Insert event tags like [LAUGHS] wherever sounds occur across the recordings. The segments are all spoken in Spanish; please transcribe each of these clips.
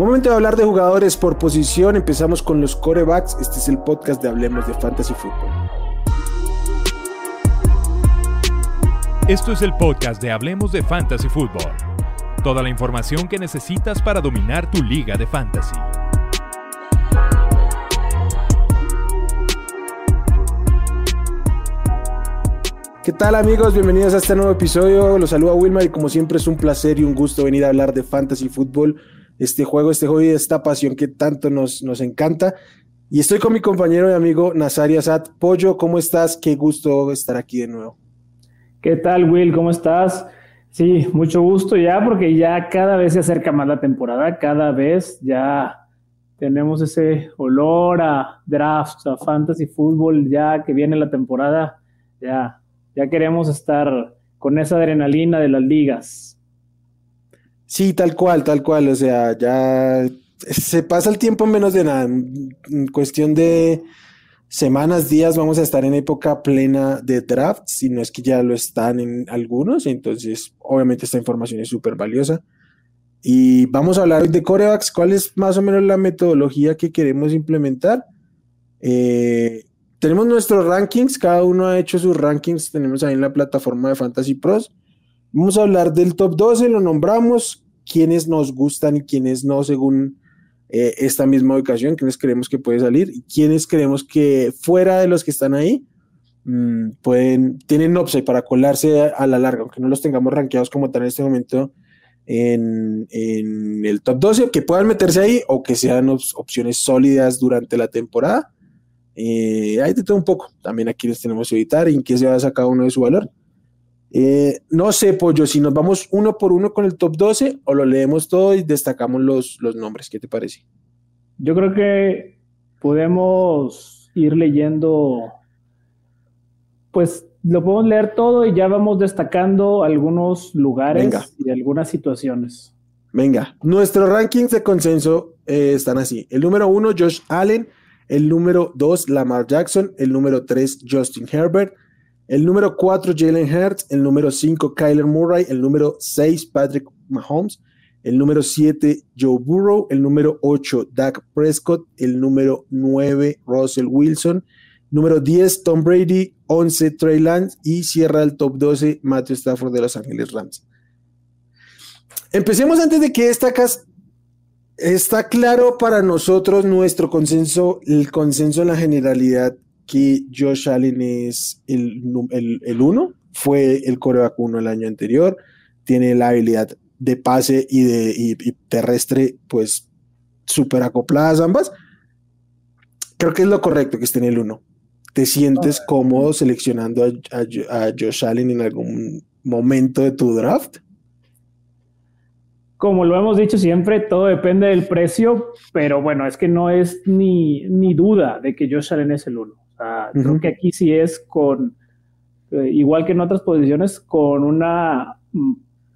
Momento de hablar de jugadores por posición. Empezamos con los corebacks. Este es el podcast de Hablemos de Fantasy Football. Esto es el podcast de Hablemos de Fantasy Football. Toda la información que necesitas para dominar tu liga de fantasy. ¿Qué tal amigos? Bienvenidos a este nuevo episodio. Los saluda Wilmar y como siempre es un placer y un gusto venir a hablar de fantasy fútbol este juego, este hobby, esta pasión que tanto nos, nos encanta. Y estoy con mi compañero y amigo Nazario Asad. Pollo, ¿cómo estás? Qué gusto estar aquí de nuevo. ¿Qué tal, Will? ¿Cómo estás? Sí, mucho gusto ya, porque ya cada vez se acerca más la temporada, cada vez ya tenemos ese olor a drafts, a fantasy fútbol, ya que viene la temporada, ya, ya queremos estar con esa adrenalina de las ligas. Sí, tal cual, tal cual. O sea, ya se pasa el tiempo en menos de nada. En cuestión de semanas, días, vamos a estar en época plena de draft, si no es que ya lo están en algunos. Entonces, obviamente esta información es súper valiosa. Y vamos a hablar de corebacks. ¿Cuál es más o menos la metodología que queremos implementar? Eh, tenemos nuestros rankings, cada uno ha hecho sus rankings, tenemos ahí en la plataforma de Fantasy Pros. Vamos a hablar del top 12, lo nombramos, quiénes nos gustan y quiénes no, según eh, esta misma ubicación, quiénes creemos que puede salir y quiénes creemos que fuera de los que están ahí mm, pueden, tienen upside para colarse a, la larga, aunque no los tengamos rankeados como tal en este momento en, el top 12, que puedan meterse ahí o que sean opciones sólidas durante la temporada. Eh, hay de todo un poco. También aquí les tenemos que evitar y en qué se va a sacar uno de su valor. Eh, no sé, Pollo, si nos vamos uno por uno con el top 12 o lo leemos todo y destacamos los, los nombres. ¿Qué te parece? Yo creo que podemos ir leyendo, pues lo podemos leer todo y ya vamos destacando algunos lugares y algunas situaciones. Venga, nuestros rankings de consenso eh, están así. El número uno, Josh Allen. El número dos, Lamar Jackson. El número tres, Justin Herbert. El número 4, Jalen Hurts. El número 5, Kyler Murray. El número 6, Patrick Mahomes. El número 7, Joe Burrow. El número 8, Dak Prescott. El número 9, Russell Wilson. Número 10, Tom Brady. 11, Trey Lance. Y cierra el top 12, Matthew Stafford de Los Ángeles Rams. Empecemos antes de que esta casa. Está claro para nosotros nuestro consenso, el consenso en la generalidad que Josh Allen es el, el, uno, fue el coreback uno el año anterior, tiene la habilidad de pase y de terrestre, pues súper acopladas ambas. Creo que es lo correcto que esté en el uno. ¿Te sientes cómodo seleccionando a, a, Josh Allen en algún momento de tu draft? Como lo hemos dicho siempre, todo depende del precio, pero bueno, es que no es ni, ni duda de que Josh Allen es el uno. Creo que aquí sí es con, eh, igual que en otras posiciones, con una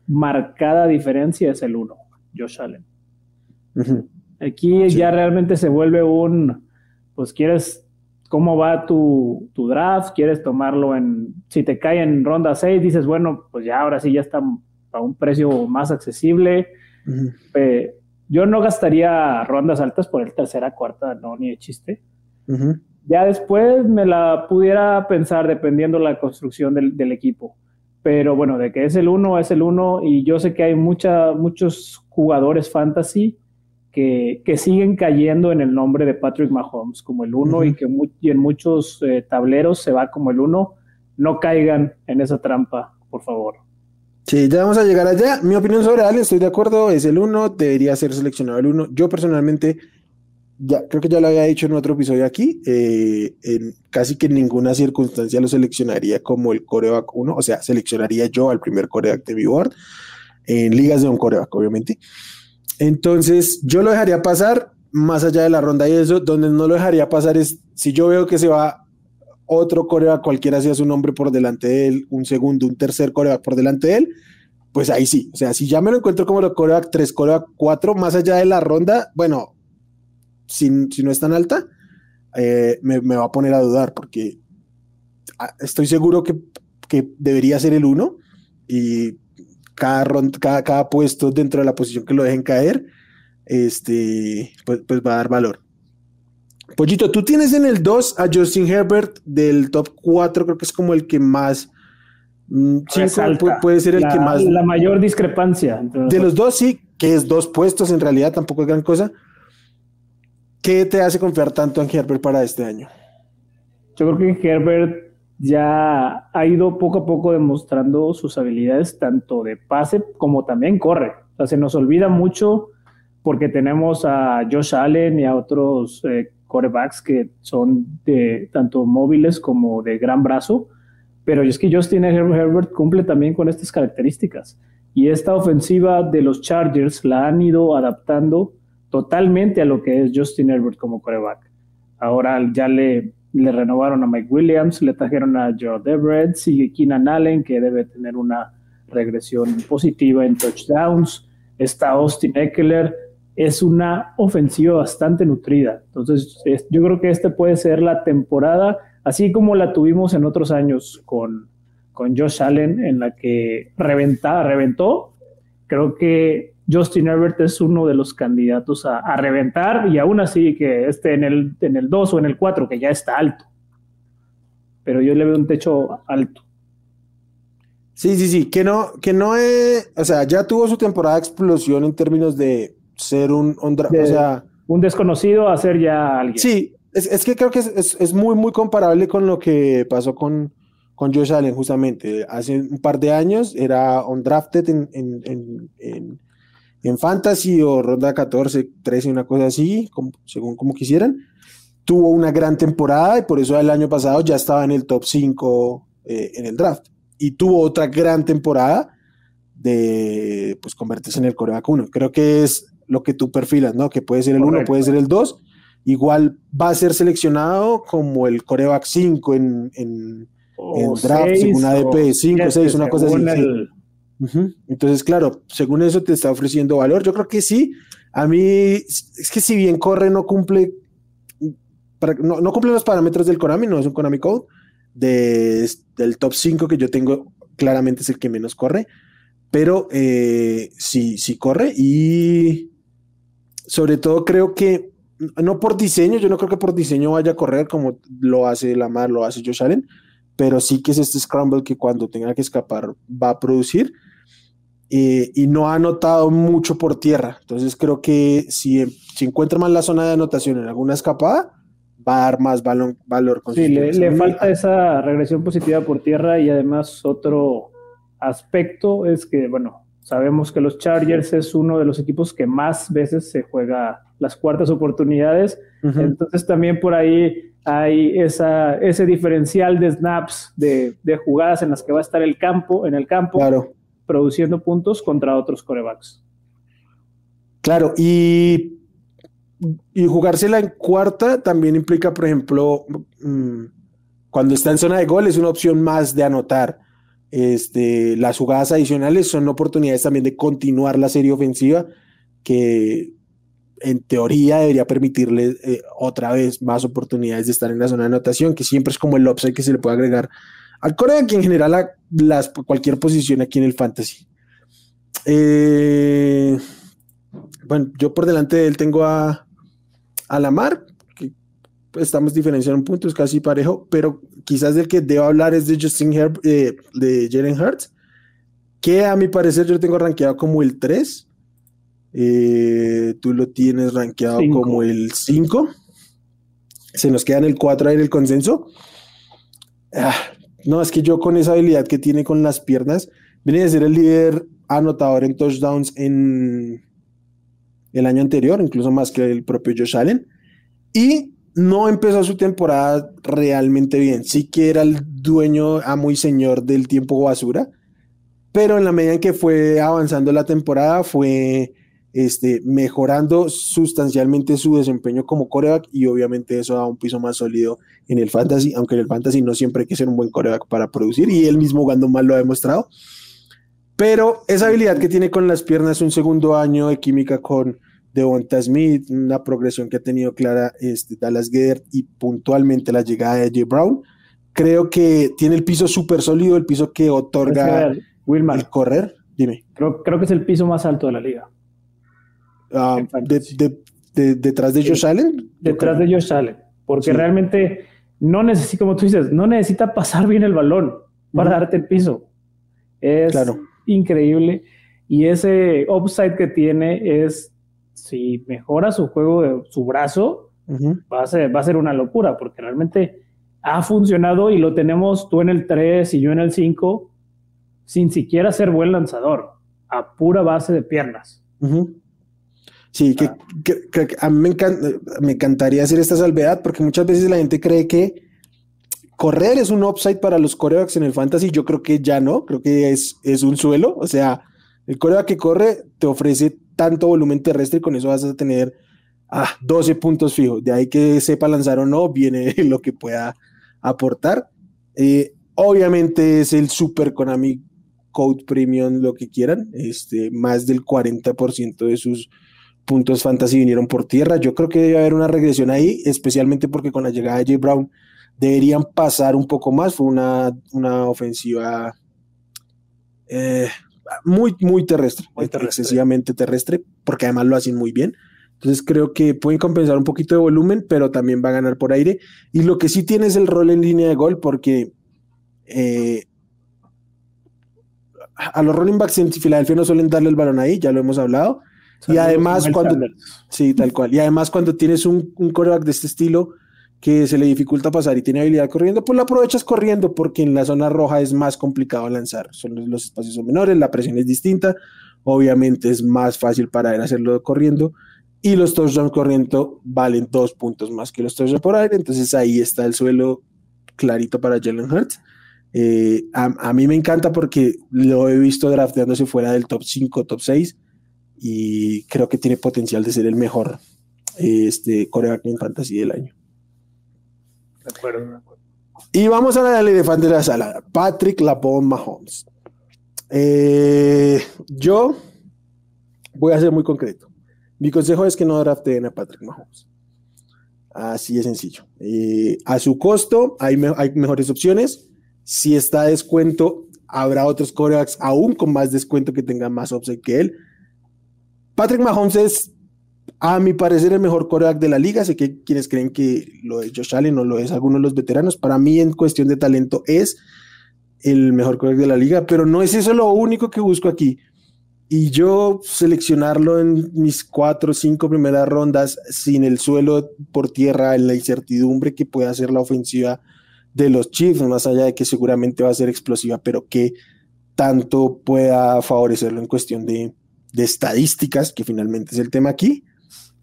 marcada diferencia es el uno, Josh Allen. Aquí ya realmente se vuelve un, pues quieres, ¿cómo va tu, draft? ¿Quieres tomarlo en, si te cae en ronda 6, dices, bueno, pues ya ahora sí ya está a un precio más accesible. Eh, yo no gastaría rondas altas por el tercera, cuarta, no, ni de chiste. Ya después me la pudiera pensar dependiendo la construcción del, equipo. Pero bueno, de que es el uno, es el uno. Y yo sé que hay mucha, muchos jugadores fantasy que, siguen cayendo en el nombre de Patrick Mahomes como el uno y que en muchos eh, tableros se va como el uno. No caigan en esa trampa, por favor. Sí, ya vamos a llegar allá. Mi opinión sobre Ale, estoy de acuerdo, es el uno, debería ser seleccionado el uno. Yo personalmente ya creo que ya lo había dicho en otro episodio aquí, eh, en casi que en ninguna circunstancia lo seleccionaría como el coreback 1, o sea, seleccionaría yo al primer coreback de mi board, en ligas de un coreback, obviamente. Entonces, yo lo dejaría pasar más allá de la ronda y eso, donde no lo dejaría pasar es si yo veo que se va otro coreback, cualquiera sea su nombre por delante de él, un segundo, un tercer coreback por delante de él, pues ahí sí. O sea, si ya me lo encuentro como el coreback 3, coreback 4, más allá de la ronda, bueno, si, no es tan alta, eh, me, va a poner a dudar porque ah, estoy seguro que, debería ser el uno y cada, cada, cada, puesto dentro de la posición que lo dejen caer este, pues, pues va a dar valor. Pollito, tú tienes en el 2 a Justin Herbert del top 4, creo que es como el que más. Mm, puede, ser el que más. La mayor discrepancia. De los dos, sí, que es dos puestos, en realidad tampoco es gran cosa. ¿Qué te hace confiar tanto en Herbert para este año? Yo creo que Herbert ya ha ido poco a poco demostrando sus habilidades tanto de pase como también corre. O sea, se nos olvida mucho porque tenemos a Josh Allen y a otros eh, corebacks que son de tanto móviles como de gran brazo, pero es que Justin Herbert cumple también con estas características. Y esta ofensiva de los Chargers la han ido adaptando totalmente a lo que es Justin Herbert como coreback. Ahora ya le, renovaron a Mike Williams, le trajeron a Gerald Everett, sigue Keenan Allen, que debe tener una regresión positiva en touchdowns. Está Austin Eckler. Es una ofensiva bastante nutrida. Entonces, yo creo que esta puede ser la temporada, así como la tuvimos en otros años con, con Josh Allen, en la que reventaba, reventó. Creo que Justin Herbert es uno de los candidatos a, reventar y aún así que esté en el, en el 2 o en el 4, que ya está alto. Pero yo le veo un techo alto. Sí, sí, sí, que no, que no es, o sea, ya tuvo su temporada de explosión en términos de ser un, un o sea, un desconocido a ser ya alguien. Sí, es, que creo que es, es, muy, muy comparable con lo que pasó con, con Josh Allen, justamente. Hace un par de años era undrafted en, en, en en fantasy o ronda 14, 13, una cosa así, según como quisieran. Tuvo una gran temporada y por eso el año pasado ya estaba en el top 5 eh, en el draft. Y tuvo otra gran temporada de pues convertirse en el coreback 1. Creo que es lo que tú perfilas, ¿no? Que puede ser el 1, puede ser el 2. Igual va a ser seleccionado como el coreback 5 en, en, draft, según ADP, 5, 6, una cosa así. Entonces, claro, según eso te está ofreciendo valor. Yo creo que sí. A mí, es que si bien corre, no cumple, no, cumple los parámetros del Konami, no es un Konami Code. De, del top 5 que yo tengo, claramente es el que menos corre. Pero eh, sí, sí corre. Y sobre todo creo que, no por diseño, yo no creo que por diseño vaya a correr como lo hace Lamar, lo hace Josh Allen pero sí que es este scramble que cuando tenga que escapar va a producir. Eh, y no ha anotado mucho por tierra. Entonces creo que si, si encuentra más la zona de anotación en alguna escapada, va a dar más valor. valor sí, le, falta esa regresión positiva por tierra y además otro aspecto es que, bueno, sabemos que los Chargers es uno de los equipos que más veces se juega las cuartas oportunidades. Entonces también por ahí hay esa, ese diferencial de snaps, de, jugadas en las que va a estar el campo, en el campo, produciendo puntos contra otros corebacks. Claro, y, y jugársela en cuarta también implica, por ejemplo, mm, cuando está en zona de gol es una opción más de anotar. Este, las jugadas adicionales son oportunidades también de continuar la serie ofensiva que en teoría debería permitirle eh, otra vez más oportunidades de estar en la zona de anotación, que siempre es como el upside que se le puede agregar al Corea, que en general a las, cualquier posición aquí en el fantasy. Eh, bueno, yo por delante de él tengo a, a Lamar, que estamos diferenciando un punto, es casi parejo, pero quizás del que debo hablar es de Justin Herb, eh, de Jalen Hurts, que a mi parecer yo tengo rankeado como el 3 eh, tú lo tienes rankeado como el 5. Se nos queda en el 4 ahí en el consenso. Ah, no, es que yo con esa habilidad que tiene con las piernas, viene a ser el líder anotador en touchdowns en el año anterior, incluso más que el propio Josh Allen. Y no empezó su temporada realmente bien. Sí que era el dueño, amo y señor del tiempo basura, pero en la medida en que fue avanzando la temporada fue este, mejorando sustancialmente su desempeño como coreback y obviamente eso da un piso más sólido en el fantasy, aunque en el fantasy no siempre hay que ser un buen coreback para producir y él mismo jugando mal lo ha demostrado. Pero esa habilidad que tiene con las piernas, un segundo año de química con Devonta Smith, una progresión que ha tenido clara este, Dallas Gedder y puntualmente la llegada de Jay Brown, creo que tiene el piso súper sólido, el piso que otorga el correr. Dime. Creo, creo que es el piso más alto de la liga. Ah, detrás de Josh Allen. Detrás de Josh Allen, porque realmente no necesita, como tú dices, no necesita pasar bien el balón para darte el piso. Es increíble. Y ese upside que tiene es, si mejora su juego de su brazo, va, a ser, va a ser una locura, porque realmente ha funcionado y lo tenemos tú en el 3 y yo en el 5, sin siquiera ser buen lanzador, a pura base de piernas. Sí, que, a mí me, me, encantaría hacer esta salvedad porque muchas veces la gente cree que correr es un upside para los corebacks en el fantasy. Yo creo que ya no, creo que es, es un suelo. O sea, el coreback que corre te ofrece tanto volumen terrestre y con eso vas a tener ah, 12 puntos fijos. De ahí que sepa lanzar o no, viene [LAUGHS] lo que pueda aportar. Eh, obviamente es el Super Konami Code Premium, lo que quieran. Este, más del 40% de sus puntos fantasy vinieron por tierra. Yo creo que debe haber una regresión ahí, especialmente porque con la llegada de Jay Brown deberían pasar un poco más. Fue una, una ofensiva eh, muy, muy terrestre, muy excesivamente terrestre, porque además lo hacen muy bien. Entonces creo que pueden compensar un poquito de volumen, pero también va a ganar por aire. Y lo que sí tiene es el rol en línea de gol, porque eh, a los running backs en Filadelfia no suelen darle el balón ahí, ya lo hemos hablado. Y además cuando... Sí, tal cual. Y además cuando tienes un, un coreback de este estilo que se le dificulta pasar y tiene habilidad corriendo, pues lo aprovechas corriendo porque en la zona roja es más complicado lanzar. Son, los espacios son menores, la presión es distinta. Obviamente es más fácil para él hacerlo corriendo y los touchdowns corriendo valen dos puntos más que los touchdowns por aire, entonces ahí está el suelo clarito para Jalen Hurts. Eh, a, mí me encanta porque lo he visto drafteándose fuera del top 5, top 6 y creo que tiene potencial de ser el mejor este, coreback en fantasy del año. De acuerdo, de acuerdo. Y vamos a la del elefante de la sala, Patrick Lapone Mahomes. Eh, yo voy a ser muy concreto. Mi consejo es que no drafteen a Patrick Mahomes. Así de sencillo. Eh, a su costo hay, hay, mejores opciones. Si está a descuento, habrá otros corebacks aún con más descuento que tengan más upside que él. Patrick Mahomes es, a mi parecer, el mejor coreback de la liga. Sé que quienes creen que lo es Josh Allen o lo es alguno de los veteranos. Para mí, en cuestión de talento, es el mejor coreback de la liga, pero no es eso lo único que busco aquí y yo seleccionarlo en mis cuatro o cinco primeras rondas sin el suelo por tierra, en la incertidumbre que pueda ser la ofensiva de los Chiefs, más allá de que seguramente va a ser explosiva, pero que tanto pueda favorecerlo en cuestión de, de estadísticas, que finalmente es el tema aquí,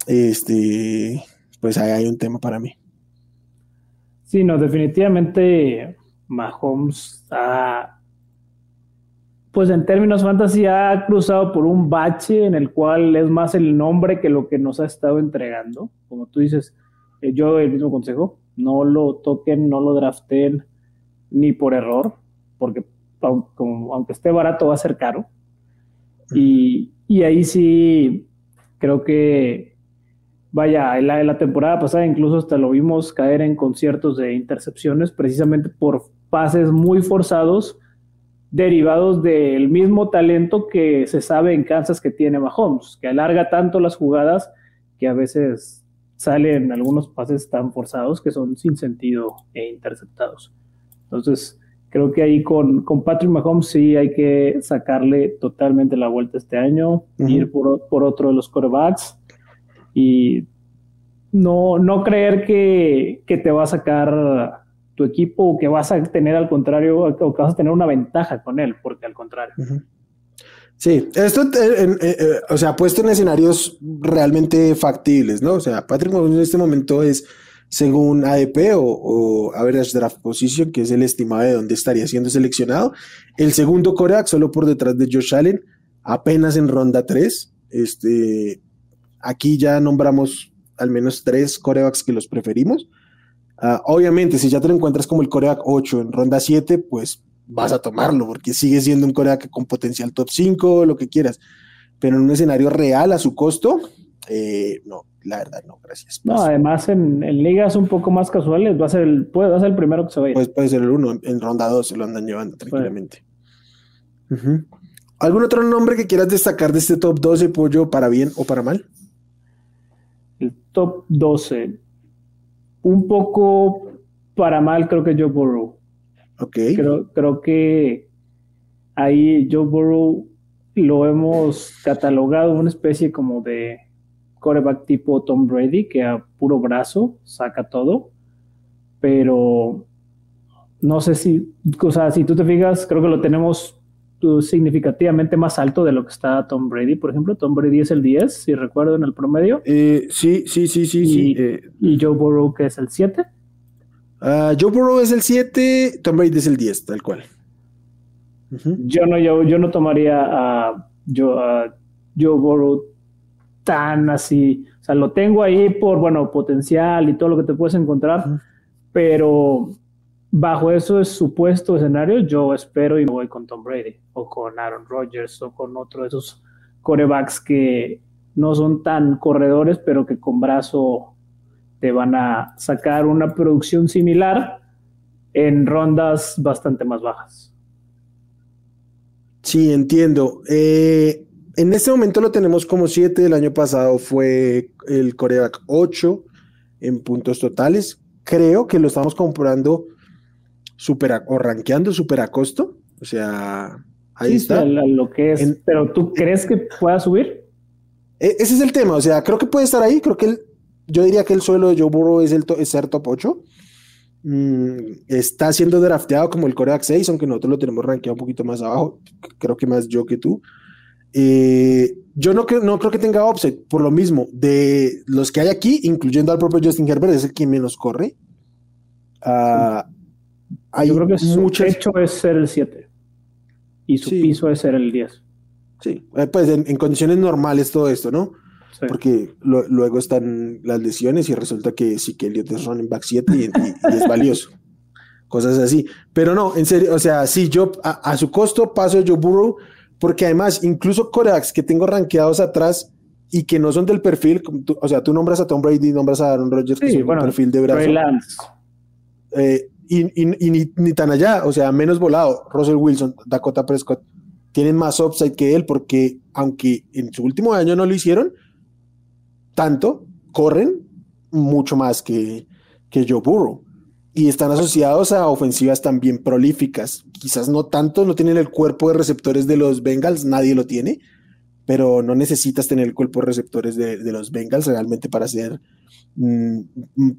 este, pues ahí hay un tema para mí. Sí, no, definitivamente Mahomes ha pues en términos fantasy ha cruzado por un bache en el cual es más el nombre que lo que nos ha estado entregando. Como tú dices, eh, yo el mismo consejo, no lo toquen, no lo draften ni por error, porque aunque esté barato va a ser caro. Y, ahí sí creo que, vaya, la, en la temporada pasada incluso hasta lo vimos caer en conciertos de intercepciones precisamente por pases muy forzados derivados del mismo talento que se sabe en Kansas que tiene Mahomes, que alarga tanto las jugadas que a veces salen algunos pases tan forzados que son sin sentido e interceptados. Entonces, creo que ahí con, con Patrick Mahomes sí hay que sacarle totalmente la vuelta este año, ir por, por, otro de los quarterbacks y no, no creer que, que te va a sacar tu equipo o que vas a tener al contrario, o que vas a tener una ventaja con él, porque al contrario. Sí, esto, eh, eh, eh, o sea, puesto en escenarios realmente factibles, ¿no? O sea, Patrick Mahomes en este momento es, según ADP o, o, Average Draft Position, que es el estimado de dónde estaría siendo seleccionado, el segundo coreback solo por detrás de Josh Allen, apenas en ronda 3. Este, aquí ya nombramos al menos tres corebacks que los preferimos. Ah, obviamente, si ya te lo encuentras como el coreback 8 en ronda 7, pues vas a tomarlo, porque sigue siendo un coreback con potencial top 5, lo que quieras. Pero en un escenario real a su costo, eh, no, la verdad, no, gracias. No, además en, ligas un poco más casuales, va a ser el, puede, ser el primero que se vaya. Pues puede ser el uno, en ronda 2 se lo andan llevando tranquilamente. ¿Algún otro nombre que quieras destacar de este top 12 pollo para bien o para mal? el top 12. Un poco para mal, creo que Joe Burrow. Ok. Creo, creo que ahí Joe Burrow lo hemos catalogado una especie como de coreback tipo Tom Brady, que a puro brazo saca todo, pero no sé si, o sea, si tú te fijas, creo que lo tenemos significativamente más alto de lo que está Tom Brady, por ejemplo. Tom Brady es el 10, si recuerdo, en el promedio. Eh, sí, sí, sí, sí, y, sí. Eh. y Joe Burrow, que es el 7. Uh, Joe Burrow es el 7, Tom Brady es el 10, tal cual. Uh -huh. yo, no, yo, yo, no tomaría a, yo, a Joe Burrow tan así. O sea, lo tengo ahí por, bueno, potencial y todo lo que te puedes encontrar, uh -huh. pero bajo eso supuesto escenario, yo espero y me voy con Tom Brady o con Aaron Rodgers o con otro de esos corebacks que no son tan corredores, pero que con brazo te van a sacar una producción similar en rondas bastante más bajas. Sí, entiendo. Eh, en este momento lo tenemos como 7, el año pasado fue el coreback 8 en puntos totales. Creo que lo estamos comprando super a, o rankeando super a costo. O sea, ahí sí, está. Lo que es. En, Pero ¿tú crees que pueda subir? E, Ese es el tema. O sea, creo que puede estar ahí. Creo que el, yo diría que el suelo de Joe Burrow es, el to, es ser top 8. Mm, está siendo drafteado como el coreback 6, aunque nosotros lo tenemos rankeado un poquito más abajo. Creo que más yo que tú. Eh, yo no, creo, no creo que tenga offset, por lo mismo, de los que hay aquí, incluyendo al propio Justin Herbert, es el que menos corre. Uh, hay Yo creo que su muchas... techo es ser el 7 y su sí. piso es ser el 10. Sí, pues en, en, condiciones normales todo esto, ¿no? Sí. Porque lo, luego están las lesiones y resulta que sí que Elliot es running back 7 y, y, y, es valioso. [LAUGHS] Cosas así. Pero no, en serio, o sea, sí, yo a, a su costo paso Joe Burrow, porque además, incluso corebacks que tengo rankeados atrás y que no son del perfil, tú, o sea, tú nombras a Tom Brady, nombras a Aaron Rodgers, sí, que son bueno, perfil de brazo. Eh, y, y, y ni, ni, tan allá, o sea, menos volado. Russell Wilson, Dakota Prescott tienen más upside que él porque aunque en su último año no lo hicieron tanto, corren mucho más que, que Joe Burrow y están asociados a ofensivas también prolíficas. Quizás no tanto, no tienen el cuerpo de receptores de los Bengals, nadie lo tiene, pero no necesitas tener el cuerpo de receptores de, de los Bengals realmente para ser mm,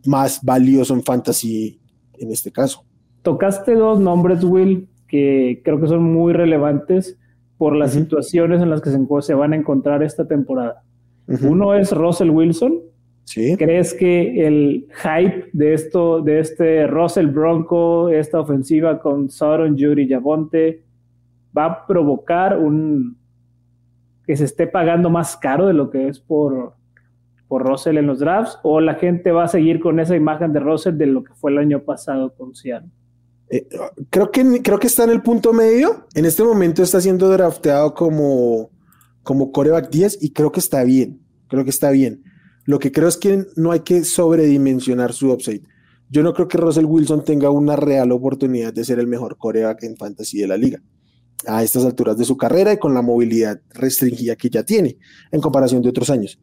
más valioso en fantasy en este caso. Tocaste dos nombres, Will, que creo que son muy relevantes por las uh -huh. situaciones en las que se, se, van a encontrar esta temporada. Uh -huh. Uno es Russell Wilson. Sí. ¿Crees que el hype de esto, de este Russell Bronco, esta ofensiva con Sauron, Judy Javonte, va a provocar un que se esté pagando más caro de lo que es por, por Russell en los drafts o la gente va a seguir con esa imagen de Russell de lo que fue el año pasado con Seattle? Eh, creo, que, creo que está en el punto medio. En este momento está siendo drafteado como, como coreback 10 y creo que está bien. Creo que está bien. Lo que creo es que no hay que sobredimensionar su upside. Yo no creo que Russell Wilson tenga una real oportunidad de ser el mejor coreback en fantasy de la liga a estas alturas de su carrera y con la movilidad restringida que ya tiene en comparación de otros años.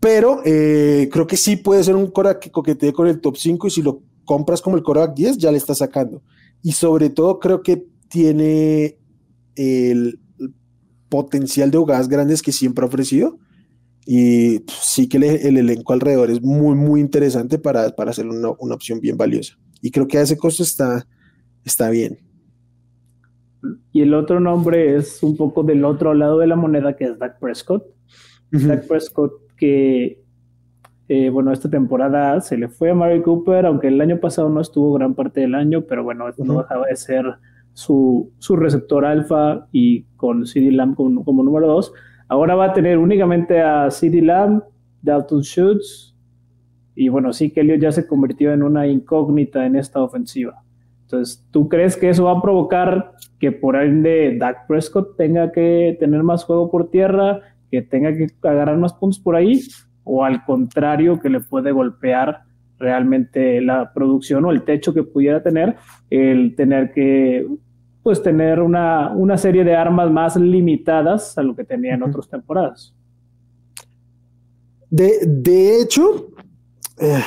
Pero eh, creo que sí puede ser un coreback que coquetee con el top 5 y si lo compras como el coreback 10 ya le está sacando. Y sobre todo creo que tiene el potencial de jugadas grandes que siempre ha ofrecido. Y sí que el, el elenco alrededor es muy, muy interesante para, para hacer una, una, opción bien valiosa. Y creo que a ese costo está, está bien. Y el otro nombre es un poco del otro lado de la moneda, que es Dak Prescott. Uh -huh. Dak Prescott que, eh, bueno, esta temporada se le fue a Mary Cooper, aunque el año pasado no estuvo gran parte del año, pero bueno, esto uh -huh. no dejaba de ser su, su receptor alfa y con CD Lamb como, como número dos. Ahora va a tener únicamente a CD Lamb, Dalton Schultz, y bueno, sí que ya se convirtió en una incógnita en esta ofensiva. Entonces, ¿tú crees que eso va a provocar que por ende Dak Prescott tenga que tener más juego por tierra, que tenga que agarrar más puntos por ahí? ¿O al contrario, que le puede golpear realmente la producción o el techo que pudiera tener el tener que pues tener una, una serie de armas más limitadas a lo que tenía en uh -huh. otras temporadas? De, de hecho, eh,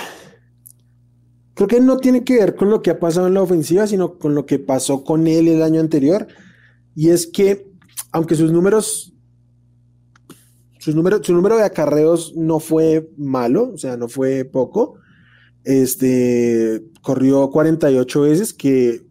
creo que no tiene que ver con lo que ha pasado en la ofensiva, sino con lo que pasó con él el año anterior. Y es que, aunque sus números, sus su número de acarreos no fue malo, o sea, no fue poco. Este corrió 48 veces, que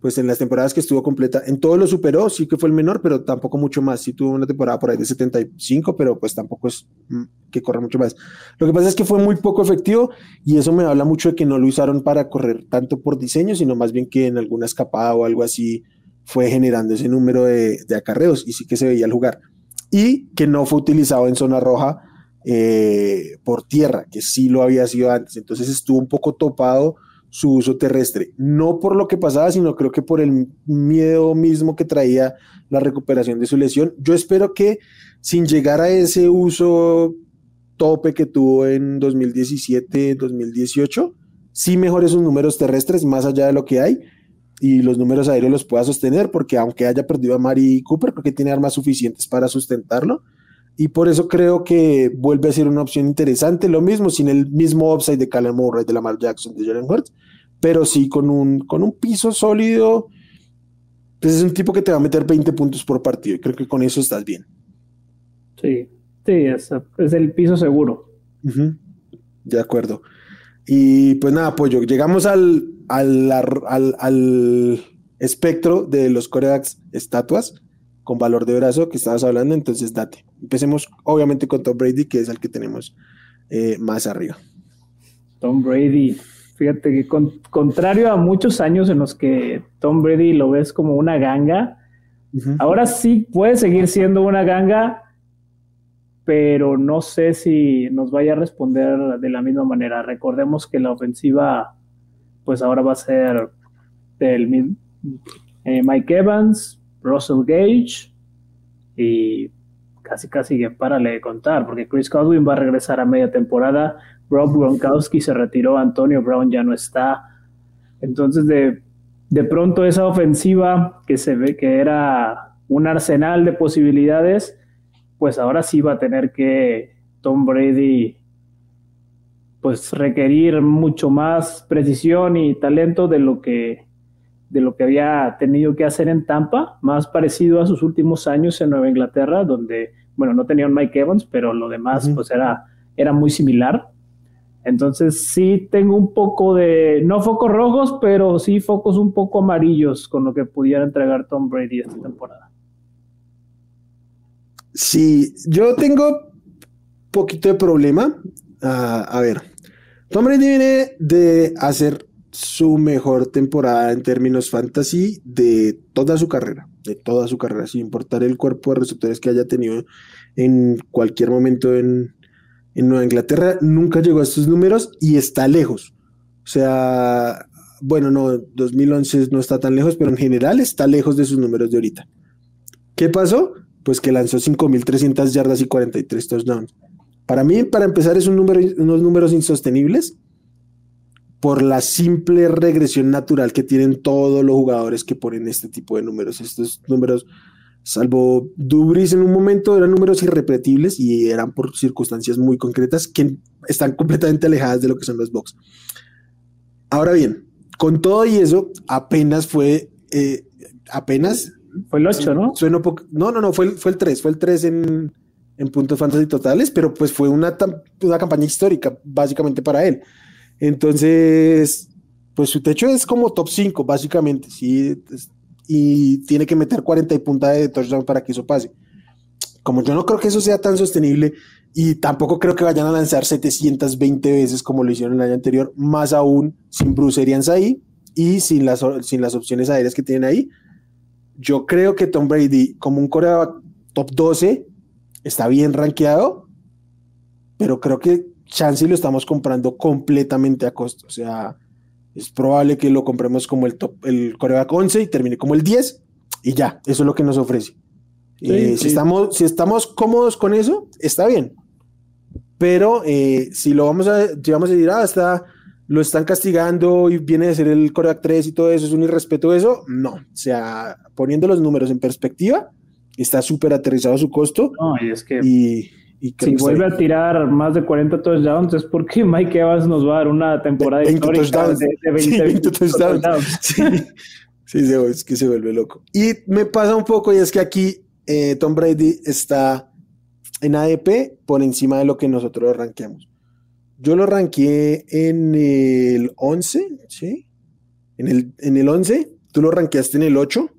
pues en las temporadas que estuvo completa, en todo lo superó, sí que fue el menor, pero tampoco mucho más. Sí tuvo una temporada por ahí de 75, pero pues tampoco es mm, que corra mucho más. Lo que pasa es que fue muy poco efectivo y eso me habla mucho de que no lo usaron para correr tanto por diseño, sino más bien que en alguna escapada o algo así fue generando ese número de, acarreos y sí que se veía al jugar. Y que no fue utilizado en zona roja eh, por tierra, que sí lo había sido antes. Entonces estuvo un poco topado su uso terrestre, no por lo que pasaba, sino creo que por el miedo mismo que traía la recuperación de su lesión. Yo espero que sin llegar a ese uso tope que tuvo en 2017, 2018, sí mejore sus números terrestres más allá de lo que hay y los números aéreos los pueda sostener, porque aunque haya perdido a Mari Cooper, creo que tiene armas suficientes para sustentarlo. Y por eso creo que vuelve a ser una opción interesante. Lo mismo, sin el mismo upside de Callum Murray, de Lamar Jackson, de Jalen Hurts, pero sí con un, con un piso sólido. Pues es un tipo que te va a meter 20 puntos por partido y creo que con eso estás bien. Sí, sí, es, es el piso seguro. De acuerdo. Y pues nada, pues llegamos al, al, al, al espectro de los corebacks estatuas con valor de brazo que estabas hablando, entonces date. Empecemos obviamente con Tom Brady, que es el que tenemos eh, más arriba. Tom Brady, fíjate que contrario a muchos años en los que Tom Brady lo ves como una ganga, ahora sí puede seguir siendo una ganga, pero no sé si nos vaya a responder de la misma manera. Recordemos que la ofensiva, pues ahora va a ser del eh, Mike Evans, Russell Gage y casi casi que párale de contar, porque Chris Godwin va a regresar a media temporada, Rob Gronkowski se retiró, Antonio Brown ya no está. Entonces de, de pronto esa ofensiva que se ve que era un arsenal de posibilidades, pues ahora sí va a tener que Tom Brady pues requerir mucho más precisión y talento de lo que de lo que había tenido que hacer en Tampa, más parecido a sus últimos años en Nueva Inglaterra, donde, bueno, no tenían Mike Evans, pero lo demás pues era, era muy similar. Entonces sí tengo un poco de, no focos rojos, pero sí focos un poco amarillos con lo que pudiera entregar Tom Brady esta temporada. Sí, yo tengo poquito de problema. Ah, a ver, Tom Brady viene de hacer su mejor temporada en términos fantasy de toda su carrera, de toda su carrera, sin importar el cuerpo de receptores que haya tenido en cualquier momento en, Nueva Inglaterra, nunca llegó a estos números y está lejos. O sea, bueno, no, 2011 no está tan lejos, pero en general está lejos de sus números de ahorita. ¿Qué pasó? Pues que lanzó 5.300 yardas y 43 touchdowns. Para mí, para empezar, es un número, unos números insostenibles por la simple regresión natural que tienen todos los jugadores que ponen este tipo de números. Estos números, salvo Dubris en un momento, eran números irrepetibles y eran por circunstancias muy concretas que están completamente alejadas de lo que son los box. Ahora bien, con todo y eso, apenas fue, eh, apenas... Fue el 8, ¿no? no, no, no, fue, fue el 3, fue el 3 en, en puntos fantasy totales, pero pues fue una, una campaña histórica básicamente para él. Entonces, pues su techo es como top 5, básicamente, ¿sí? Y tiene que meter 40 y punta de touchdown para que eso pase. Como yo no creo que eso sea tan sostenible y tampoco creo que vayan a lanzar 720 veces como lo hicieron el año anterior, más aún sin Bruce Arians ahí y sin las, sin las opciones aéreas que tienen ahí. Yo creo que Tom Brady, como un coreback top 12, está bien rankeado, pero creo que chance lo estamos comprando completamente a costo. O sea, es probable que lo compremos como el top, el coreback 11 y termine como el 10 y ya, eso es lo que nos ofrece. Eh, si, estamos, si estamos cómodos con eso, está bien. Pero eh, si lo vamos a, si vamos a decir, ah, está, lo están castigando y viene de ser el coreback 3 y todo eso, es un irrespeto eso, no. O sea, poniendo los números en perspectiva, está súper aterrizado su costo. No, y es que. Y, si vuelve a tirar más de 40 touchdowns es porque Mike Evans nos va a dar una temporada de, 20 touchdowns. De, 20, touchdowns. [LAUGHS] Sí. sí, es que se vuelve loco. Y me pasa un poco y es que aquí eh, Tom Brady está en ADP por encima de lo que nosotros lo ranqueamos. Yo lo ranqueé en el 11, ¿sí? En el, en el 11, tú lo ranqueaste en el 8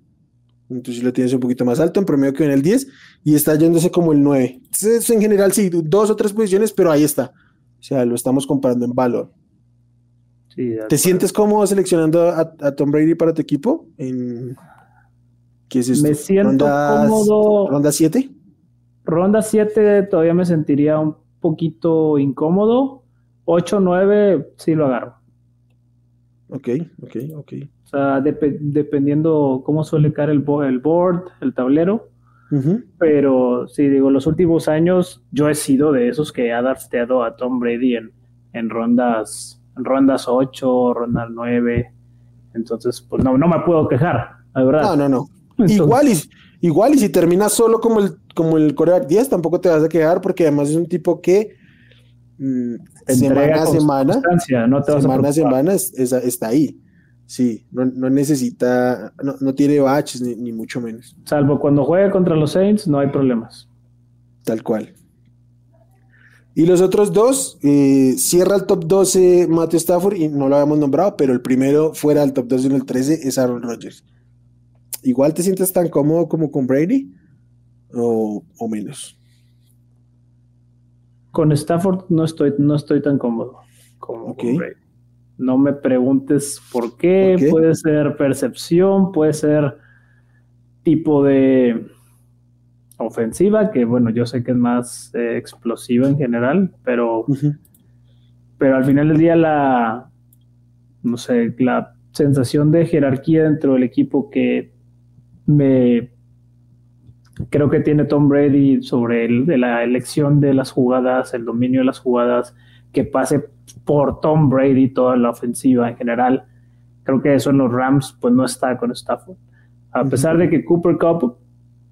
entonces lo tienes un poquito más alto, en promedio que en el 10, y está yéndose como el 9. Entonces, en general, sí, dos o tres posiciones, pero ahí está. O sea, lo estamos comparando en valor. ¿Te sientes cómodo seleccionando a, Tom Brady para tu equipo? En... ¿Qué es esto? Me siento cómodo. ¿Ronda 7? Ronda 7 todavía me sentiría un poquito incómodo. 8, 9, sí lo agarro. Ok, ok, ok. O sea, dependiendo cómo suele caer el, el board, el tablero. Pero sí, digo, los últimos años yo he sido de esos que ha drafteado a Tom Brady en, en rondas en rondas 8, rondas 9. Entonces, pues no, no me puedo quejar, la verdad. No, no, no. igual, y, igual, y si terminas solo como el, como el coreback 10, tampoco te vas a quejar porque además es un tipo que mm, semana a semana, no te semana a semana está ahí. Sí, no, necesita, no, tiene baches ni, mucho menos. Salvo cuando juega contra los Saints, no hay problemas. Tal cual. Y los otros dos, eh, cierra el top 12 Matthew Stafford y no lo habíamos nombrado, pero el primero fuera del top 12 en el 13 es Aaron Rodgers. ¿Igual te sientes tan cómodo como con Brady o, menos? Con Stafford no estoy, no estoy tan cómodo como con Brady. No me preguntes por qué, puede ser percepción, puede ser tipo de ofensiva, que bueno, yo sé que es más eh, explosiva en general, pero, pero al final del día la, no sé, la sensación de jerarquía dentro del equipo que me creo que tiene Tom Brady sobre el, de la elección de las jugadas, el dominio de las jugadas, que pase por Tom Brady toda la ofensiva en general. Creo que eso en los Rams pues no está con Stafford. A pesar de que Cooper Cup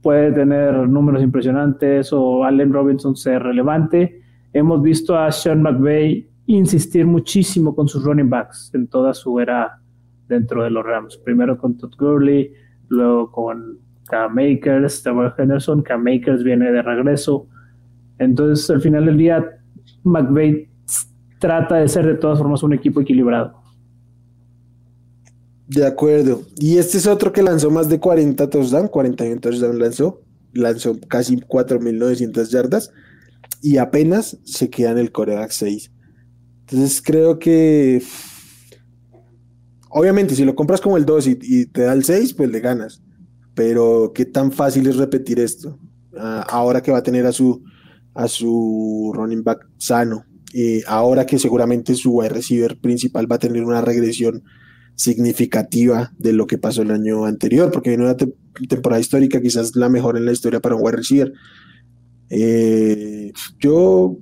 puede tener números impresionantes o Allen Robinson ser relevante, hemos visto a Sean McVay insistir muchísimo con sus running backs en toda su era dentro de los Rams. Primero con Todd Gurley, luego con Cam Makers, Trevor Henderson, Cam Makers viene de regreso. Entonces, al final del día, McVay trata de ser de todas formas un equipo equilibrado. De acuerdo. Y este es otro que lanzó más de 40 touchdowns, 41 touchdowns lanzó, lanzó casi 4.900 yardas y apenas se queda en el coreback 6. Entonces creo que obviamente si lo compras como el 2 y, te da el 6, pues le ganas. Pero qué tan fácil es repetir esto ah, ahora que va a tener a su a su running back sano eh, ahora que seguramente su wide receiver principal va a tener una regresión significativa de lo que pasó el año anterior, porque viene una temporada histórica, quizás la mejor en la historia para un wide receiver. Eh, yo,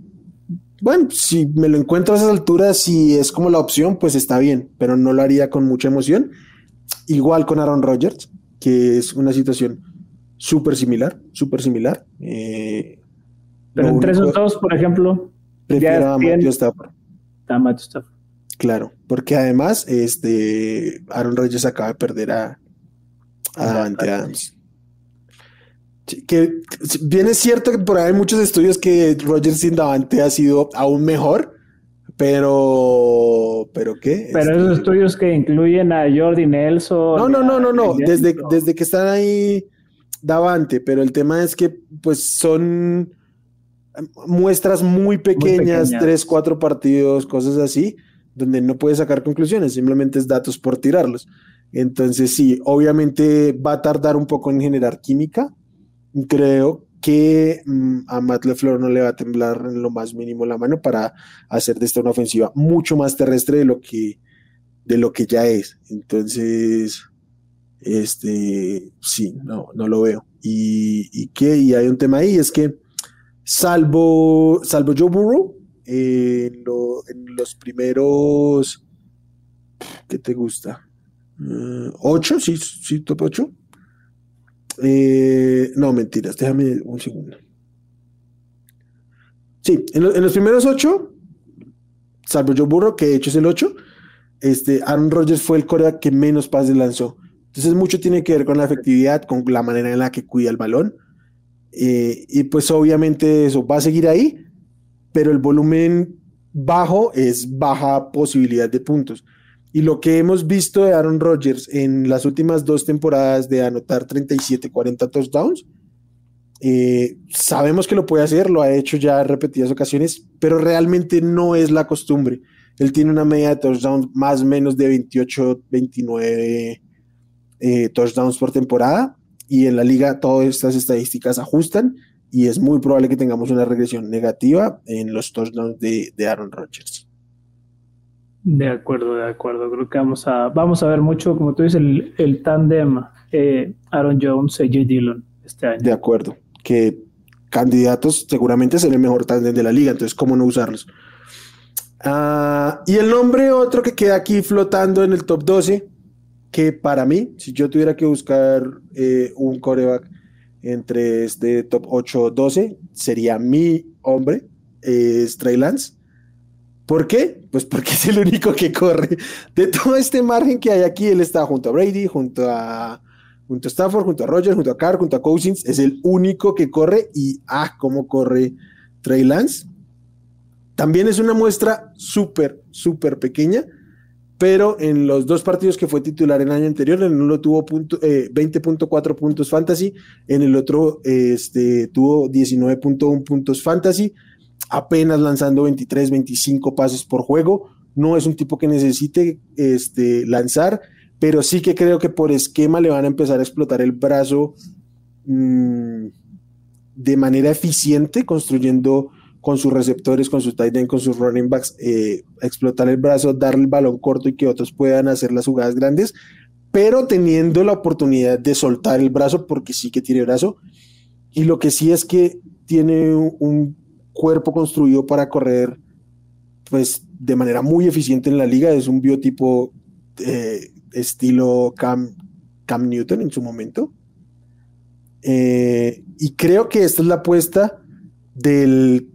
bueno, si me lo encuentro a esas alturas, si es como la opción, pues está bien, pero no lo haría con mucha emoción. Igual con Aaron Rodgers, que es una situación súper similar, súper similar. Eh, pero entre esos dos, por ejemplo, Prefiero a Matthew Stafford. A Matthew Stafford. Claro, porque además, este Aaron Rodgers acaba de perder a, a Davante Adams. Que bien es cierto que por ahí hay muchos estudios que Rodgers sin Davante ha sido aún mejor, pero ¿pero qué? Pero esos este, estudios que incluyen a Jordi Nelson. No, no, no, no, no. Desde, desde que están ahí Davante, pero el tema es que pues son muestras muy pequeñas, tres, cuatro partidos, cosas así, donde no puedes sacar conclusiones, simplemente es datos por tirarlos. Entonces, sí, obviamente va a tardar un poco en generar química. Creo que mm, a Matt LeFleur no le va a temblar en lo más mínimo la mano para hacer de esta una ofensiva mucho más terrestre de lo que, de lo que ya es. Entonces, este, sí, no, no lo veo. Y, y que, y hay un tema ahí, es que Salvo, salvo Joe Burrow, en, los primeros. ¿Qué te gusta? Uh, ¿Ocho? Sí, sí, top ocho. Eh, no, mentiras, déjame un segundo. Sí, en, los primeros ocho, salvo Joe Burrow, que de hecho es el ocho, este, Aaron Rodgers fue el coreback que menos pases lanzó. Entonces mucho tiene que ver con la efectividad, con la manera en la que cuida el balón. Eh, y pues obviamente eso va a seguir ahí, pero el volumen bajo es baja posibilidad de puntos. Y lo que hemos visto de Aaron Rodgers en las últimas dos temporadas de anotar 37, 40 touchdowns, eh, sabemos que lo puede hacer, lo ha hecho ya repetidas ocasiones, pero realmente no es la costumbre. Él tiene una media de touchdowns más o menos de 28, 29 eh, touchdowns por temporada y en la liga todas estas estadísticas ajustan y es muy probable que tengamos una regresión negativa en los touchdowns de, Aaron Rodgers. De acuerdo, de acuerdo. Creo que vamos a, vamos a ver mucho, como tú dices, el, el tándem eh, Aaron Jones, AJ Dillon este año. De acuerdo. Que candidatos seguramente serán el mejor tándem de la liga, entonces, ¿cómo no usarlos? Ah, y el nombre otro que queda aquí flotando en el top 12 que para mí, si yo tuviera que buscar eh, un coreback entre este top 8 o 12, sería mi hombre, es Trey Lance. ¿Por qué? Pues porque es el único que corre. De todo este margen que hay aquí, él está junto a Brady, junto a, junto a Stafford, junto a Rogers, junto a Carr, junto a Cousins. Es el único que corre y, ah, cómo corre Trey Lance. También es una muestra súper, súper pequeña, pero en los dos partidos que fue titular en el año anterior, en uno tuvo 20.4 eh, puntos fantasy, en el otro este, tuvo 19.1 puntos fantasy, apenas lanzando 23, 25 pases por juego. No es un tipo que necesite este, lanzar, pero sí que creo que por esquema le van a empezar a explotar el brazo mm, de manera eficiente, construyendo con sus receptores, con sus tight end, con sus running backs, eh, explotar el brazo, darle el balón corto y que otros puedan hacer las jugadas grandes, pero teniendo la oportunidad de soltar el brazo, porque sí que tiene brazo. Y lo que sí es que tiene un cuerpo construido para correr, pues de manera muy eficiente en la liga. Es un biotipo eh, estilo Cam, Newton en su momento. Eh, y creo que esta es la apuesta del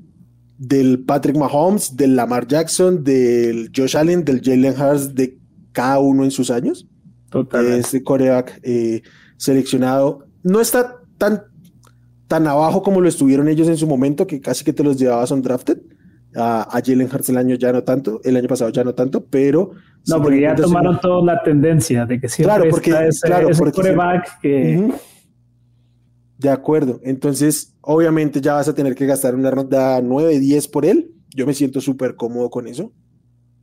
del Patrick Mahomes, del Lamar Jackson, del Josh Allen, del Jalen Hurts, de cada uno en sus años. Totalmente. Este coreback eh, seleccionado no está tan, tan abajo como lo estuvieron ellos en su momento, que casi que te los llevabas un drafted. A, Jalen Hurts el año ya no tanto, el año pasado ya no tanto, pero... No, porque ya tomaron toda la tendencia de que siempre claro, porque, ese, claro, coreback que... De acuerdo. Entonces, obviamente ya vas a tener que gastar una ronda 9, 10 por él. Yo me siento súper cómodo con eso.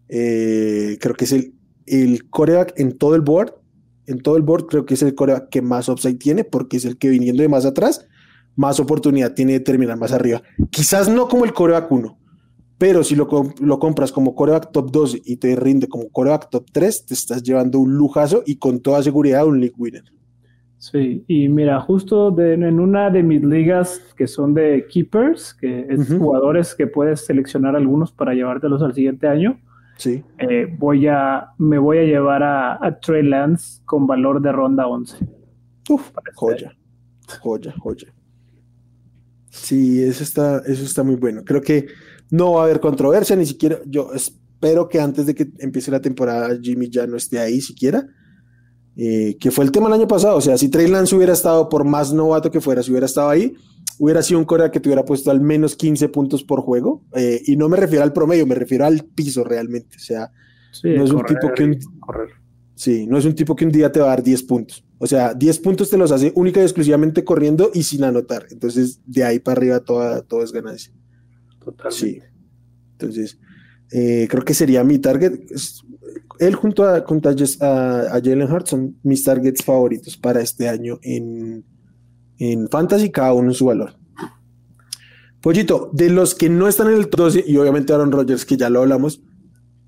Eh, creo que es el, el coreback en todo el board. En todo el board creo que es el coreback que más upside tiene porque es el que viniendo de más atrás, más oportunidad tiene de terminar más arriba. Quizás no como el coreback 1, pero si lo, lo, compras como coreback top 12 y te rinde como coreback top 3, te estás llevando un lujazo y con toda seguridad un league winner. Sí, y mira, justo en una de mis ligas que son de keepers, que es jugadores que puedes seleccionar algunos para llevártelos al siguiente año. Sí. Eh, voy a, me voy a llevar a, Trey Lance con valor de ronda 11. Uf, joya, joya, joya. Sí, eso está, eso está muy bueno. Creo que no va a haber controversia, ni siquiera. Yo espero que antes de que empiece la temporada Jimmy ya no esté ahí siquiera eh, que fue el tema el año pasado. O sea, si Trey Lance hubiera estado, por más novato que fuera, si hubiera estado ahí, hubiera sido un Corea que te hubiera puesto al menos 15 puntos por juego. Eh, y no me refiero al promedio, me refiero al piso realmente. O sea, no es un tipo que un, sí, no es un tipo que un día te va a dar 10 puntos. O sea, 10 puntos te los hace única y exclusivamente corriendo y sin anotar. Entonces, de ahí para arriba toda, todo es ganancia. Totalmente. Sí. Entonces, eh, creo que sería mi target él junto a, a, Jalen Hart son mis targets favoritos para este año en, en Fantasy, cada uno en su valor. Pollito, de los que no están en el top 12, y obviamente Aaron Rodgers, que ya lo hablamos,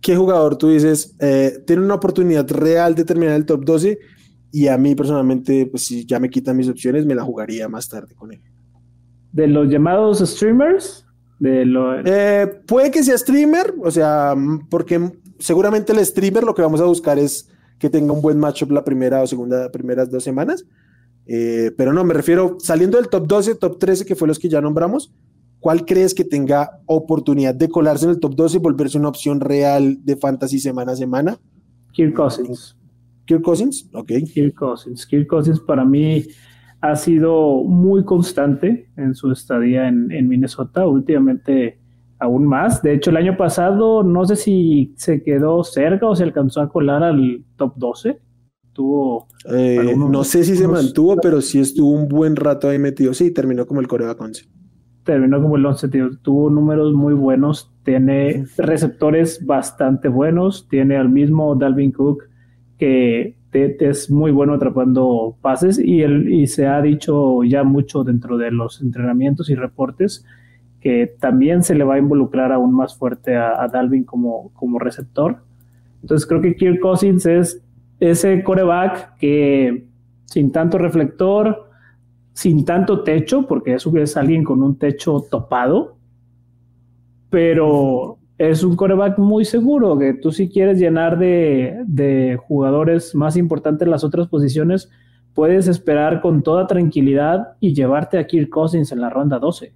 ¿qué jugador tú dices eh, tiene una oportunidad real de terminar el top 12? Y a mí personalmente, pues si ya me quitan mis opciones, me la jugaría más tarde con él. De los llamados streamers, de lo... Eh, puede que sea streamer, o sea, porque seguramente el streamer lo que vamos a buscar es que tenga un buen matchup la primera o segunda, primeras dos semanas. Eh, pero no, me refiero saliendo del top 12, top 13, que fue los que ya nombramos. ¿cuál crees que tenga oportunidad de colarse en el top 12 y volverse una opción real de fantasy semana a semana? Kirk Cousins. Kirk Cousins, ok. Kirk Cousins. Kirk Cousins para mí ha sido muy constante en su estadía en, Minnesota, últimamente aún más. De hecho, el año pasado no sé si se quedó cerca o se alcanzó a colar al top 12. Tuvo eh, no sé si se mantuvo, pero sí estuvo un buen rato ahí metido. Sí, terminó como el Corea 11. Terminó como el 11, tuvo números muy buenos, tiene receptores bastante buenos, tiene al mismo Dalvin Cook que es muy bueno atrapando pases y, él, y se ha dicho ya mucho dentro de los entrenamientos y reportes que también se le va a involucrar aún más fuerte a, Dalvin como, como receptor. Entonces creo que Kirk Cousins es ese coreback que sin tanto reflector, sin tanto techo, porque eso es alguien con un techo topado, pero es un coreback muy seguro, que tú si quieres llenar de, jugadores más importantes las otras posiciones, puedes esperar con toda tranquilidad y llevarte a Kirk Cousins en la ronda 12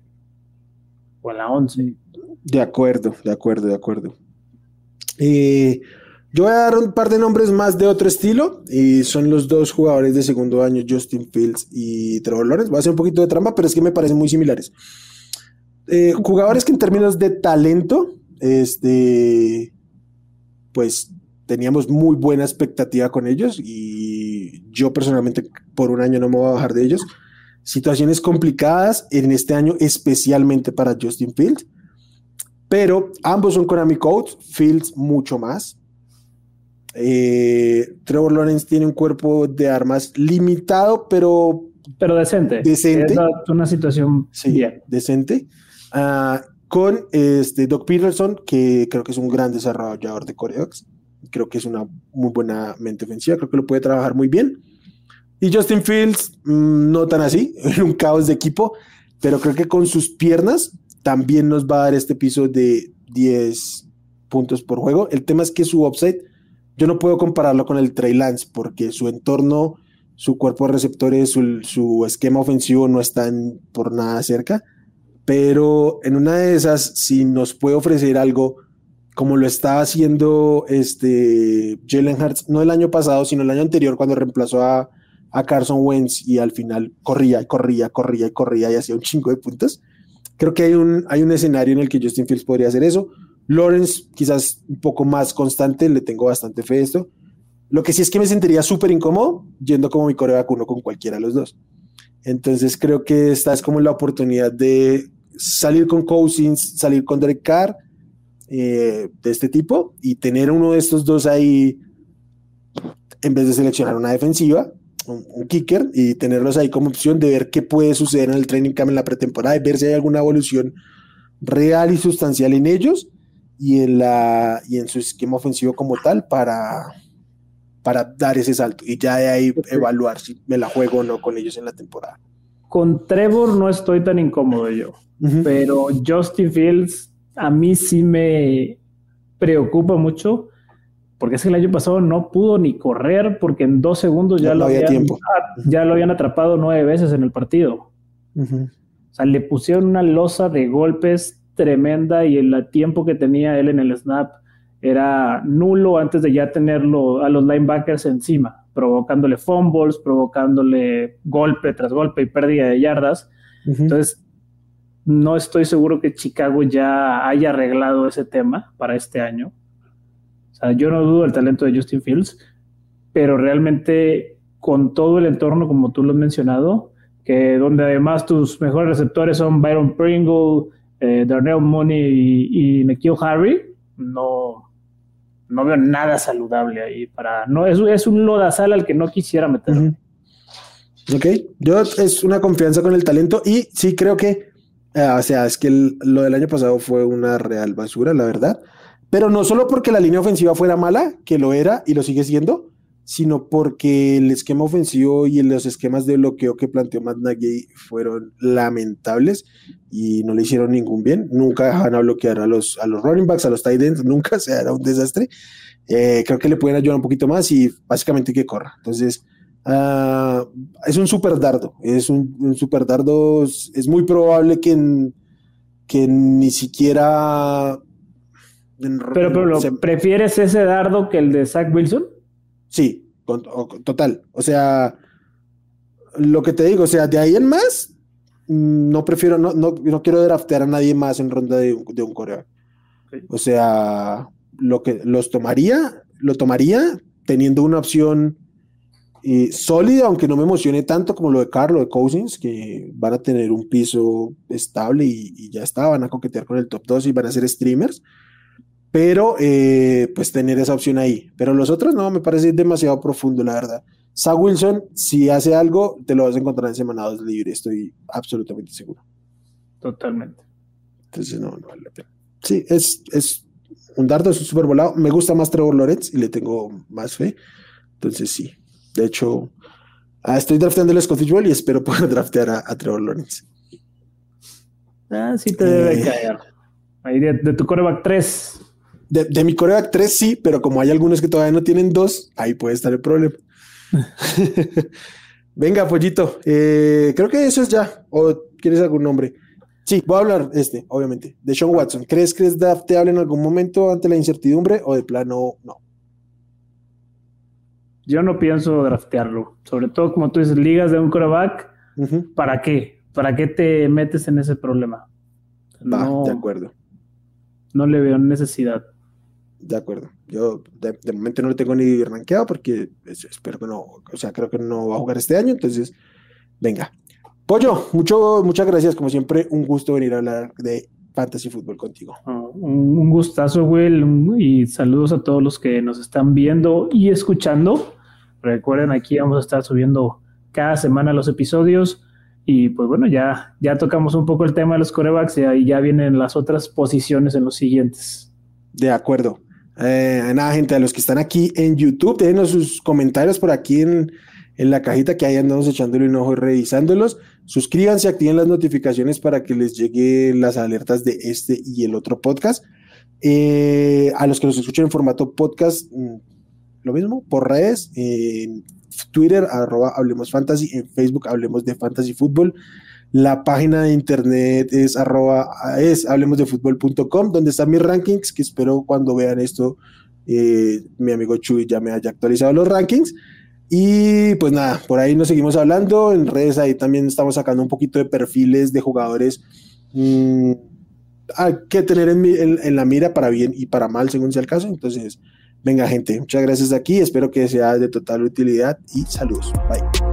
o en la 11. De acuerdo, de acuerdo, de acuerdo. Eh, yo voy a dar un par de nombres más de otro estilo y son los dos jugadores de segundo año, Justin Fields y Trevor Lawrence. Va a ser un poquito de trampa, pero es que me parecen muy similares. Eh, jugadores que en términos de talento este, pues teníamos muy buena expectativa con ellos y yo personalmente por un año no me voy a bajar de ellos. Situaciones complicadas en este año, especialmente para Justin Fields, pero ambos son Konami Codes, Fields mucho más. Eh, Trevor Lawrence tiene un cuerpo de armas limitado, pero... Pero decente. Decente. Es una situación bien. decente. Uh, con este Doc Peterson, que creo que es un gran desarrollador de corebacks. Creo que es una muy buena mente ofensiva, creo que lo puede trabajar muy bien. Y Justin Fields, mm, no tan así, [LAUGHS] un caos de equipo, pero creo que con sus piernas también nos va a dar este piso de 10 puntos por juego. El tema es que su upside, yo no puedo compararlo con el Trey Lance, porque su entorno, su cuerpo de receptores, su, su esquema ofensivo no están por nada cerca pero en una de esas, si nos puede ofrecer algo como lo estaba haciendo este Jalen Hurts, no el año pasado, sino el año anterior, cuando reemplazó a, a Carson Wentz y al final corría y corría, corría y corría y hacía un chingo de puntos. Creo que hay un, hay un escenario en el que Justin Fields podría hacer eso. Lawrence, quizás un poco más constante, le tengo bastante fe a esto. Lo que sí es que me sentiría súper incómodo yendo como mi coreback uno con cualquiera de los dos. Entonces creo que esta es como la oportunidad de salir con Cousins, salir con Derek Carr, eh, de este tipo, y tener uno de estos dos ahí, en vez de seleccionar una defensiva, un, kicker, y tenerlos ahí como opción de ver qué puede suceder en el training camp en la pretemporada, y ver si hay alguna evolución real y sustancial en ellos y en, la, y en su esquema ofensivo como tal para, para dar ese salto y ya de ahí evaluar si me la juego o no con ellos en la temporada. Con Trevor no estoy tan incómodo yo, pero Justin Fields a mí sí me preocupa mucho porque es que el año pasado no pudo ni correr porque en dos segundos ya, lo, habían, ya lo habían atrapado nueve veces en el partido. O sea, le pusieron una losa de golpes tremenda y el tiempo que tenía él en el snap era nulo antes de ya tenerlo a los linebackers encima provocándole fumbles, provocándole golpe tras golpe y pérdida de yardas. Entonces, no estoy seguro que Chicago ya haya arreglado ese tema para este año. Sea, yo no dudo del talento de Justin Fields, pero realmente con todo el entorno, como tú lo has mencionado, que donde además tus mejores receptores son Byron Pringle, eh, Darnell Mooney y, y McKeel Harry, no, no veo nada saludable ahí para. No, es, es un lodazal al que no quisiera meter. Ok, yo es una confianza con el talento y sí creo que, eh, o sea, es que lo del año pasado fue una real basura, la verdad. Pero no solo porque la línea ofensiva fuera mala, que lo era y lo sigue siendo, sino porque el esquema ofensivo y los esquemas de bloqueo que planteó Matt Nagy fueron lamentables y no le hicieron ningún bien. Nunca dejaban a bloquear a los, a los running backs, a los tight ends, nunca, [LAUGHS] se era un desastre. Eh, creo que le pueden ayudar un poquito más y básicamente que corra. Entonces, uh, es un super dardo, es un, super dardo, es muy probable que que ni siquiera... Pero, pero ¿prefieres ese dardo que el de Zach Wilson? Sí, total. O sea, lo que te digo, o sea, de ahí en más, no prefiero, no, no, quiero draftear a nadie más en ronda de, un coreano. O sea, lo que los tomaría, lo tomaría teniendo una opción eh, sólida, aunque no me emocione tanto como lo de Carlos, de Cousins, que van a tener un piso estable y, ya está, van a coquetear con el top 2 y van a ser streamers. Pero, eh, pues tener esa opción ahí. Pero los otros no, me parece demasiado profundo, la verdad. Sa Wilson, si hace algo, te lo vas a encontrar en semana 2 libre, estoy absolutamente seguro. Totalmente. Entonces, no, no vale la pena. Sí, es, es un dardo, es un super volado. Me gusta más Trevor Lawrence y le tengo más fe. Entonces, sí. De hecho, ah, estoy drafteando el Scottish Bowl y espero poder [LAUGHS] draftear a, Trevor Lawrence. Ah, sí te debe eh, caer. Ahí de, tu coreback 3. De, de, mi coreback 3 sí, pero como hay algunos que todavía no tienen dos, ahí puede estar el problema. [LAUGHS] Venga, pollito. Eh, creo que eso es ya. ¿O quieres algún nombre? Sí, voy a hablar este, obviamente, de Sean Watson. ¿Crees que es drafteable en algún momento ante la incertidumbre o de plano no? Yo no pienso draftearlo. Sobre todo, como tú dices, ligas de un quarterback. ¿Para qué? ¿Para qué te metes en ese problema? Va, de acuerdo. No le veo necesidad. De acuerdo. Yo de, momento no lo tengo ni rankeado porque espero que no, o sea, creo que no va a jugar este año. Entonces, venga. Pollo, mucho, muchas gracias. Como siempre, un gusto venir a hablar de fantasy fútbol contigo. Ah, un, gustazo, Will, y saludos a todos los que nos están viendo y escuchando. Recuerden, aquí vamos a estar subiendo cada semana los episodios. Y pues bueno, ya, ya tocamos un poco el tema de los corebacks y ahí ya vienen las otras posiciones en los siguientes. De acuerdo. Eh, nada, gente, a los que están aquí en YouTube, déjenos sus comentarios por aquí en, la cajita que ahí andamos echándole un ojo y revisándolos. Suscríbanse, activen las notificaciones para que les lleguen las alertas de este y el otro podcast. Eh, a los que nos escuchen en formato podcast, mm, lo mismo, por redes, en Twitter, arroba Hablemos Fantasy, en Facebook Hablemos de Fantasy Fútbol. La página de internet es arroba, es hablemosdefutbol.com, donde están mis rankings, que espero cuando vean esto, eh, mi amigo Chuy ya me haya actualizado los rankings. Y pues nada, por ahí nos seguimos hablando. En redes ahí también estamos sacando un poquito de perfiles de jugadores mm, hay que tener en, en, la mira para bien y para mal, según sea el caso. Entonces, venga, gente, muchas gracias aquí. Espero que sea de total utilidad y saludos. Bye.